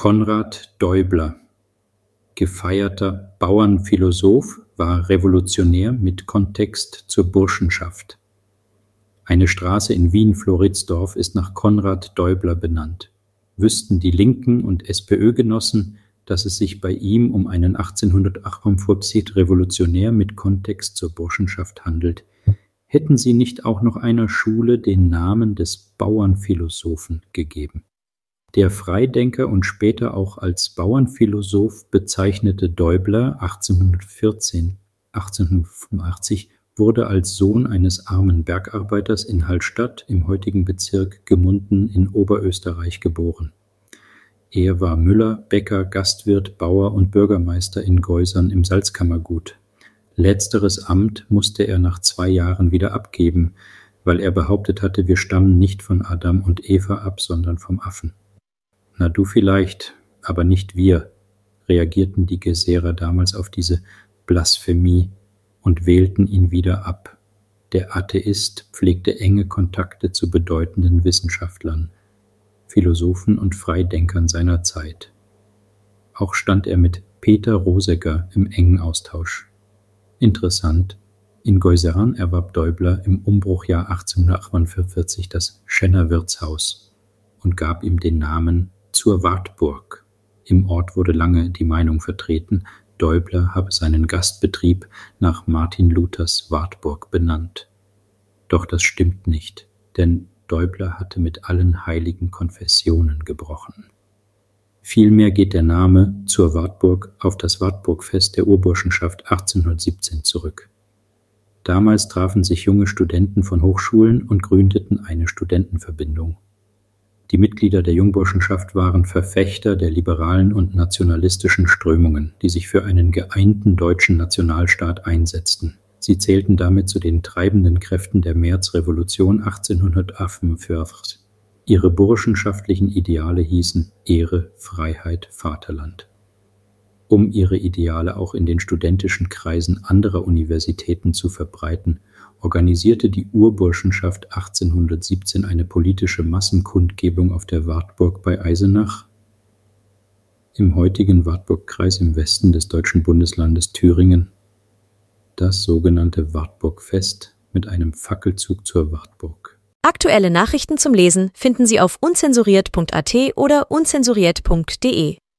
Konrad Däubler, gefeierter Bauernphilosoph, war Revolutionär mit Kontext zur Burschenschaft. Eine Straße in Wien-Floridsdorf ist nach Konrad Däubler benannt. Wüssten die Linken und SPÖ-Genossen, dass es sich bei ihm um einen 1848 Revolutionär mit Kontext zur Burschenschaft handelt, hätten sie nicht auch noch einer Schule den Namen des Bauernphilosophen gegeben. Der Freidenker und später auch als Bauernphilosoph bezeichnete Däubler 1814 1885 wurde als Sohn eines armen Bergarbeiters in Hallstatt im heutigen Bezirk Gemunden in Oberösterreich geboren. Er war Müller, Bäcker, Gastwirt, Bauer und Bürgermeister in Geusern im Salzkammergut. Letzteres Amt musste er nach zwei Jahren wieder abgeben, weil er behauptet hatte, wir stammen nicht von Adam und Eva ab, sondern vom Affen. Na du vielleicht, aber nicht wir, reagierten die Geserer damals auf diese Blasphemie und wählten ihn wieder ab. Der Atheist pflegte enge Kontakte zu bedeutenden Wissenschaftlern, Philosophen und Freidenkern seiner Zeit. Auch stand er mit Peter Rosegger im engen Austausch. Interessant, in Geusern erwarb Däubler im Umbruchjahr 1848 das Schenner Wirtshaus und gab ihm den Namen zur Wartburg. Im Ort wurde lange die Meinung vertreten, Däubler habe seinen Gastbetrieb nach Martin Luthers Wartburg benannt. Doch das stimmt nicht, denn Däubler hatte mit allen heiligen Konfessionen gebrochen. Vielmehr geht der Name zur Wartburg auf das Wartburgfest der Urburschenschaft 1817 zurück. Damals trafen sich junge Studenten von Hochschulen und gründeten eine Studentenverbindung. Die Mitglieder der Jungburschenschaft waren Verfechter der liberalen und nationalistischen Strömungen, die sich für einen geeinten deutschen Nationalstaat einsetzten. Sie zählten damit zu den treibenden Kräften der Märzrevolution 1848. Ihre burschenschaftlichen Ideale hießen Ehre, Freiheit, Vaterland. Um ihre Ideale auch in den studentischen Kreisen anderer Universitäten zu verbreiten, organisierte die Urburschenschaft 1817 eine politische Massenkundgebung auf der Wartburg bei Eisenach im heutigen Wartburgkreis im Westen des deutschen Bundeslandes Thüringen, das sogenannte Wartburgfest mit einem Fackelzug zur Wartburg. Aktuelle Nachrichten zum Lesen finden Sie auf unzensuriert.at oder unzensuriert.de.